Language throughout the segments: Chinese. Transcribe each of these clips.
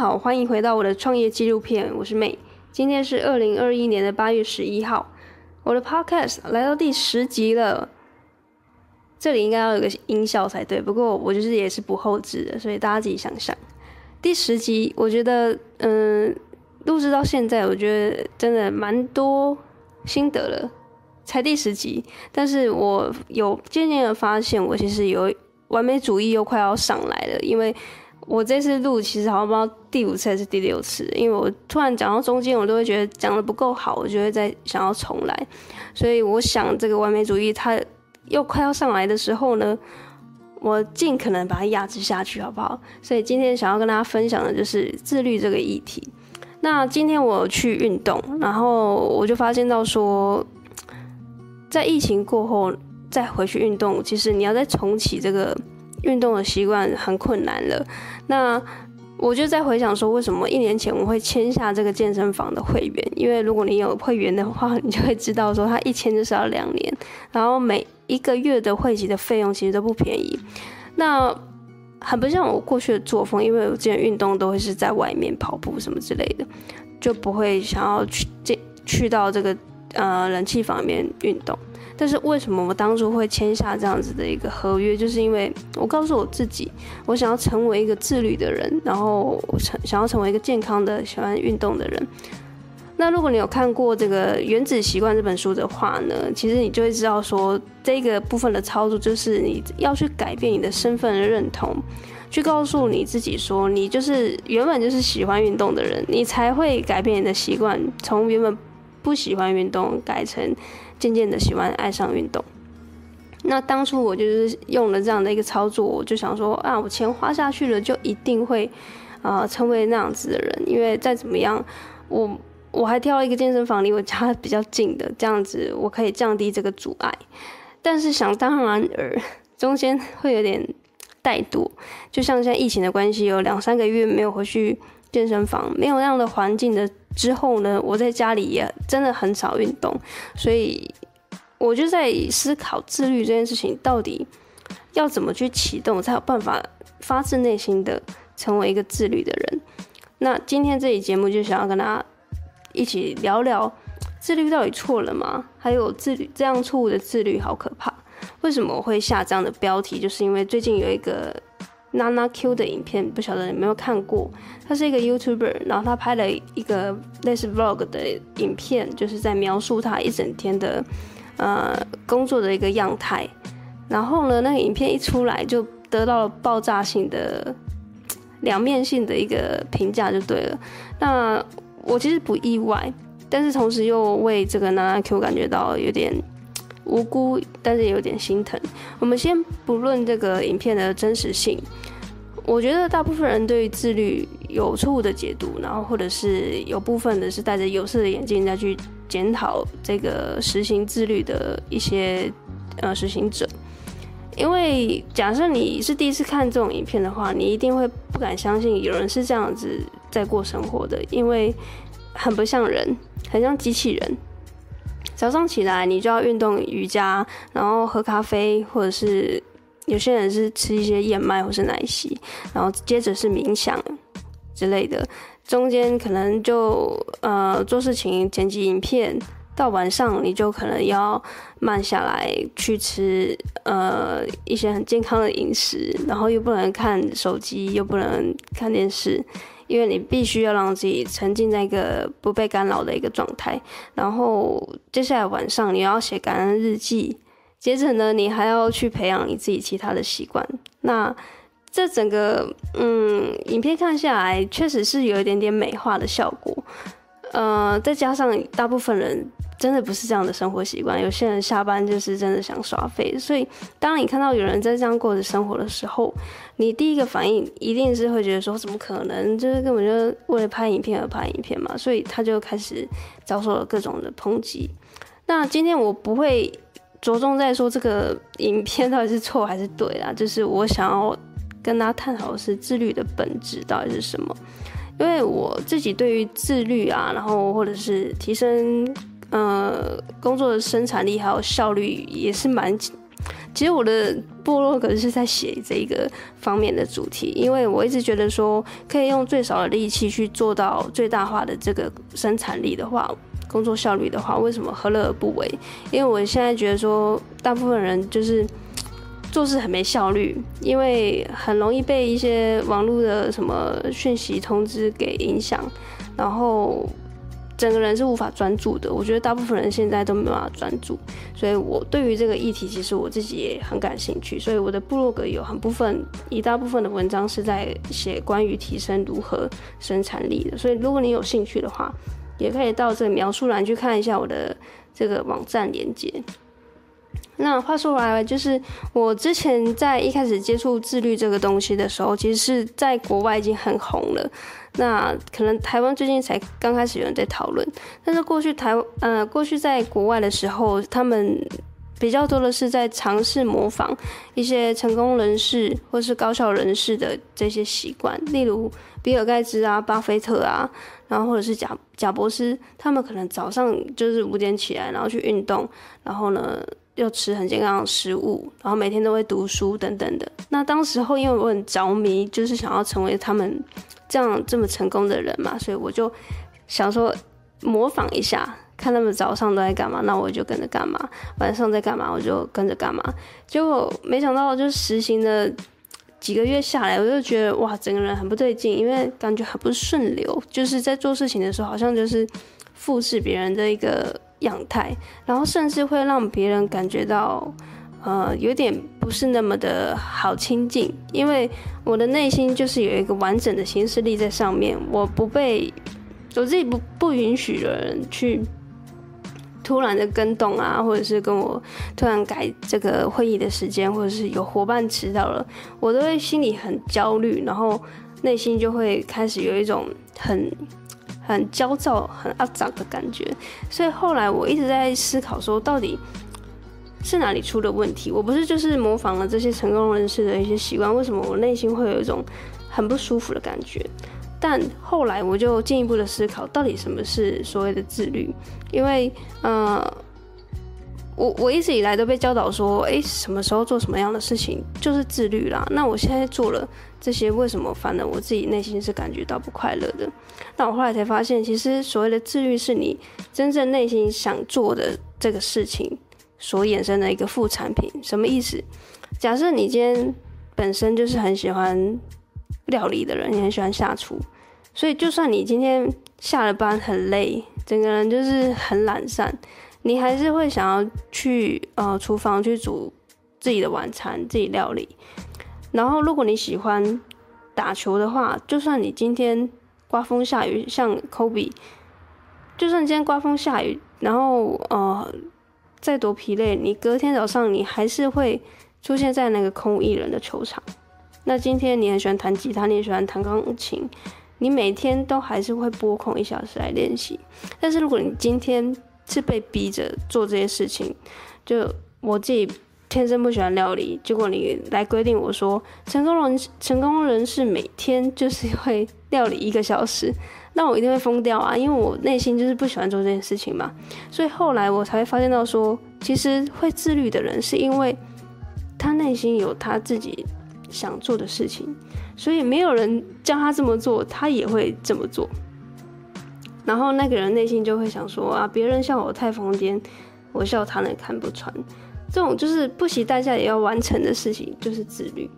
好，欢迎回到我的创业纪录片，我是 May。今天是二零二一年的八月十一号，我的 Podcast 来到第十集了。这里应该要有个音效才对，不过我就是也是不后置的，所以大家自己想想。第十集，我觉得，嗯，录制到现在，我觉得真的蛮多心得了。才第十集，但是我有渐渐的发现，我其实有完美主义又快要上来了，因为。我这次录其实好像不知道第五次还是第六次，因为我突然讲到中间，我都会觉得讲得不够好，我就会再想要重来。所以我想这个完美主义它又快要上来的时候呢，我尽可能把它压制下去，好不好？所以今天想要跟大家分享的就是自律这个议题。那今天我去运动，然后我就发现到说，在疫情过后再回去运动，其实你要再重启这个。运动的习惯很困难了，那我就在回想说，为什么一年前我会签下这个健身房的会员？因为如果你有会员的话，你就会知道说，他一签就是要两年，然后每一个月的会籍的费用其实都不便宜。那很不像我过去的作风，因为我之前运动都会是在外面跑步什么之类的，就不会想要去这去到这个呃冷气房里面运动。但是为什么我当初会签下这样子的一个合约？就是因为我告诉我自己，我想要成为一个自律的人，然后成想要成为一个健康的、喜欢运动的人。那如果你有看过这个《原子习惯》这本书的话呢，其实你就会知道说，这个部分的操作就是你要去改变你的身份认同，去告诉你自己说，你就是原本就是喜欢运动的人，你才会改变你的习惯，从原本不喜欢运动改成。渐渐的喜欢爱上运动，那当初我就是用了这样的一个操作，我就想说啊，我钱花下去了，就一定会啊、成为那样子的人，因为再怎么样，我我还挑了一个健身房离我家比较近的，这样子我可以降低这个阻碍。但是想当然尔，中间会有点怠惰，就像现在疫情的关系，有两三个月没有回去健身房，没有那样的环境的。之后呢，我在家里也真的很少运动，所以我就在思考自律这件事情到底要怎么去启动，才有办法发自内心的成为一个自律的人。那今天这期节目就想要跟大家一起聊聊自律到底错了吗？还有自律这样错误的自律好可怕。为什么我会下这样的标题？就是因为最近有一个。娜娜 Q 的影片，不晓得你有没有看过？他是一个 YouTuber，然后他拍了一个类似 Vlog 的影片，就是在描述他一整天的呃工作的一个样态。然后呢，那个影片一出来，就得到了爆炸性的两面性的一个评价，就对了。那我其实不意外，但是同时又为这个娜娜 Q 感觉到有点。无辜，但是有点心疼。我们先不论这个影片的真实性，我觉得大部分人对于自律有错误的解读，然后或者是有部分的是戴着有色的眼镜再去检讨这个实行自律的一些呃实行者。因为假设你是第一次看这种影片的话，你一定会不敢相信有人是这样子在过生活的，因为很不像人，很像机器人。早上起来，你就要运动瑜伽，然后喝咖啡，或者是有些人是吃一些燕麦或是奶昔，然后接着是冥想之类的。中间可能就呃做事情、剪辑影片，到晚上你就可能要慢下来去吃呃一些很健康的饮食，然后又不能看手机，又不能看电视。因为你必须要让自己沉浸在一个不被干扰的一个状态，然后接下来晚上你要写感恩日记，接着呢，你还要去培养你自己其他的习惯。那这整个嗯，影片看下来，确实是有一点点美化的效果，呃，再加上大部分人。真的不是这样的生活习惯，有些人下班就是真的想耍废，所以当你看到有人在这样过着生活的时候，你第一个反应一定是会觉得说，怎么可能？就是根本就为了拍影片而拍影片嘛，所以他就开始遭受了各种的抨击。那今天我不会着重在说这个影片到底是错还是对啦，就是我想要跟大家探讨的是自律的本质到底是什么，因为我自己对于自律啊，然后或者是提升。呃，工作的生产力还有效率也是蛮其实我的部落格是在写这一个方面的主题，因为我一直觉得说，可以用最少的力气去做到最大化的这个生产力的话，工作效率的话，为什么何乐而不为？因为我现在觉得说，大部分人就是做事很没效率，因为很容易被一些网络的什么讯息通知给影响，然后。整个人是无法专注的，我觉得大部分人现在都没办法专注，所以我对于这个议题，其实我自己也很感兴趣，所以我的部落格有很部分，一大部分的文章是在写关于提升如何生产力的，所以如果你有兴趣的话，也可以到这个描述栏去看一下我的这个网站连接。那话说回来，就是我之前在一开始接触自律这个东西的时候，其实是在国外已经很红了。那可能台湾最近才刚开始有人在讨论，但是过去台呃过去在国外的时候，他们比较多的是在尝试模仿一些成功人士或是高效人士的这些习惯，例如比尔盖茨啊、巴菲特啊，然后或者是贾贾伯斯，他们可能早上就是五点起来，然后去运动，然后呢又吃很健康的食物，然后每天都会读书等等的。那当时候因为我很着迷，就是想要成为他们。这样这么成功的人嘛，所以我就想说模仿一下，看他们早上都在干嘛，那我就跟着干嘛；晚上在干嘛，我就跟着干嘛。结果没想到，就实行了几个月下来，我就觉得哇，整个人很不对劲，因为感觉很不顺流，就是在做事情的时候，好像就是复制别人的一个样态，然后甚至会让别人感觉到。呃，有点不是那么的好亲近，因为我的内心就是有一个完整的行事力在上面，我不被我自己不不允许的人去突然的更动啊，或者是跟我突然改这个会议的时间，或者是有伙伴迟到了，我都会心里很焦虑，然后内心就会开始有一种很很焦躁、很阿杂的感觉，所以后来我一直在思考说，到底。是哪里出了问题？我不是就是模仿了这些成功人士的一些习惯，为什么我内心会有一种很不舒服的感觉？但后来我就进一步的思考，到底什么是所谓的自律？因为，呃，我我一直以来都被教导说，诶，什么时候做什么样的事情就是自律啦。那我现在做了这些，为什么反而我自己内心是感觉到不快乐的？那我后来才发现，其实所谓的自律是你真正内心想做的这个事情。所衍生的一个副产品，什么意思？假设你今天本身就是很喜欢料理的人，你很喜欢下厨，所以就算你今天下了班很累，整个人就是很懒散，你还是会想要去呃厨房去煮自己的晚餐，自己料理。然后如果你喜欢打球的话，就算你今天刮风下雨，像 Kobe，就算今天刮风下雨，然后呃。再多疲累，你隔天早上你还是会出现在那个空无一人的球场。那今天你很喜欢弹吉他，你也喜欢弹钢琴，你每天都还是会拨空一小时来练习。但是如果你今天是被逼着做这些事情，就我自己天生不喜欢料理，结果你来规定我说，成功人成功人士每天就是会料理一个小时。那我一定会疯掉啊！因为我内心就是不喜欢做这件事情嘛，所以后来我才会发现到说，其实会自律的人是因为他内心有他自己想做的事情，所以没有人叫他这么做，他也会这么做。然后那个人内心就会想说啊，别人笑我太疯癫，我笑他人看不穿。这种就是不惜代价也要完成的事情，就是自律。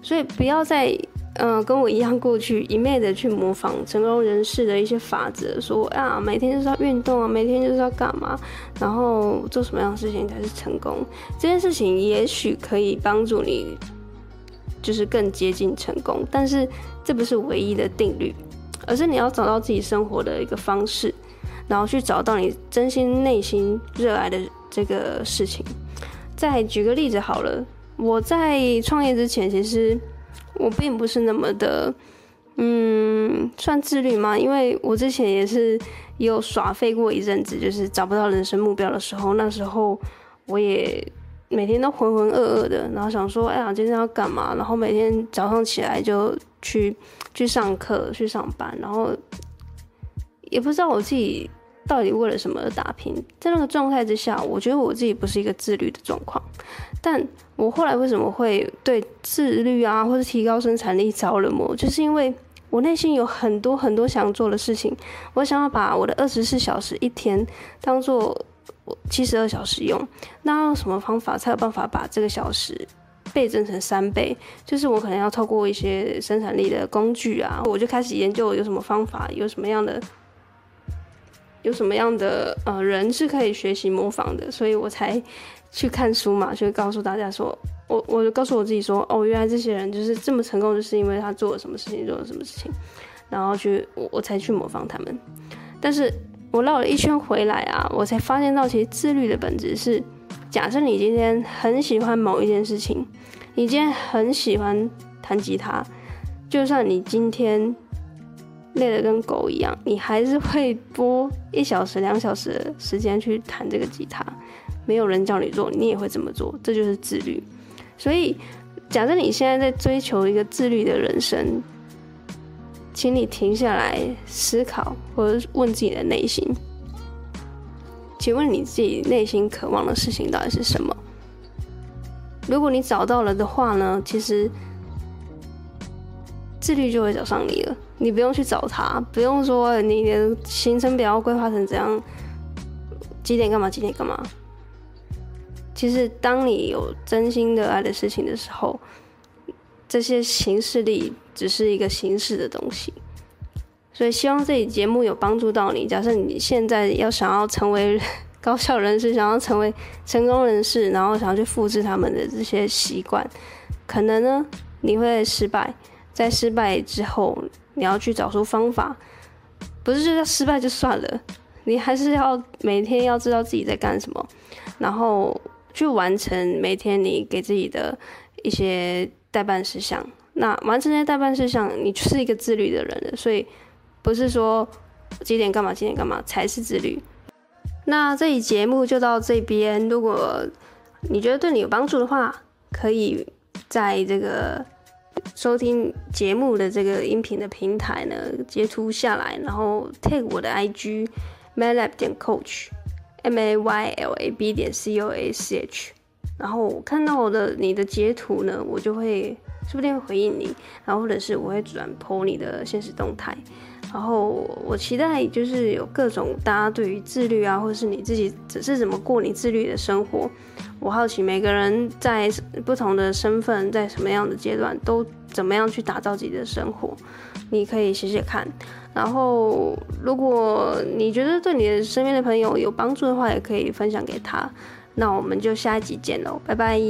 所以不要再。嗯、跟我一样，过去一昧的去模仿成功人士的一些法则，说啊，每天就是要运动啊，每天就是要干嘛，然后做什么样的事情才是成功？这件事情也许可以帮助你，就是更接近成功，但是这不是唯一的定律，而是你要找到自己生活的一个方式，然后去找到你真心内心热爱的这个事情。再举个例子好了，我在创业之前，其实。我并不是那么的，嗯，算自律吗？因为我之前也是有耍废过一阵子，就是找不到人生目标的时候，那时候我也每天都浑浑噩噩的，然后想说，哎呀，今天要干嘛？然后每天早上起来就去去上课、去上班，然后也不知道我自己到底为了什么而打拼？在那个状态之下，我觉得我自己不是一个自律的状况。但我后来为什么会对自律啊，或者提高生产力着了魔？就是因为我内心有很多很多想做的事情，我想要把我的二十四小时一天当做七十二小时用。那用什么方法才有办法把这个小时倍增成三倍？就是我可能要透过一些生产力的工具啊，我就开始研究有什么方法，有什么样的。有什么样的呃人是可以学习模仿的，所以我才去看书嘛，就告诉大家说，我我就告诉我自己说，哦，原来这些人就是这么成功，就是因为他做了什么事情，做了什么事情，然后去我我才去模仿他们。但是我绕了一圈回来啊，我才发现到其实自律的本质是，假设你今天很喜欢某一件事情，你今天很喜欢弹吉他，就算你今天。累得跟狗一样，你还是会拨一小时、两小时的时间去弹这个吉他。没有人叫你做，你也会这么做，这就是自律。所以，假设你现在在追求一个自律的人生，请你停下来思考，或者问自己的内心：请问你自己内心渴望的事情到底是什么？如果你找到了的话呢？其实。自律就会找上你了，你不用去找他，不用说你的行程表要规划成怎样，几点干嘛，几点干嘛。其实，当你有真心的爱的事情的时候，这些形式力只是一个形式的东西。所以，希望这期节目有帮助到你。假设你现在要想要成为 高效人士，想要成为成功人士，然后想要去复制他们的这些习惯，可能呢，你会失败。在失败之后，你要去找出方法，不是就叫失败就算了，你还是要每天要知道自己在干什么，然后去完成每天你给自己的一些待办事项。那完成这些待办事项，你就是一个自律的人了。所以不是说几点干嘛，几点干嘛才是自律。那这期节目就到这边，如果你觉得对你有帮助的话，可以在这个。收听节目的这个音频的平台呢，截图下来，然后 tag 我的 IG maylab 点 coach，M A Y L A B 点 C O A C H，然后我看到我的你的截图呢，我就会说不定会回应你，然后或者是我会转 po 你的现实动态。然后我期待就是有各种大家对于自律啊，或是你自己只是怎么过你自律的生活。我好奇每个人在不同的身份，在什么样的阶段，都怎么样去打造自己的生活。你可以写写看。然后如果你觉得对你的身边的朋友有帮助的话，也可以分享给他。那我们就下一集见喽，拜拜。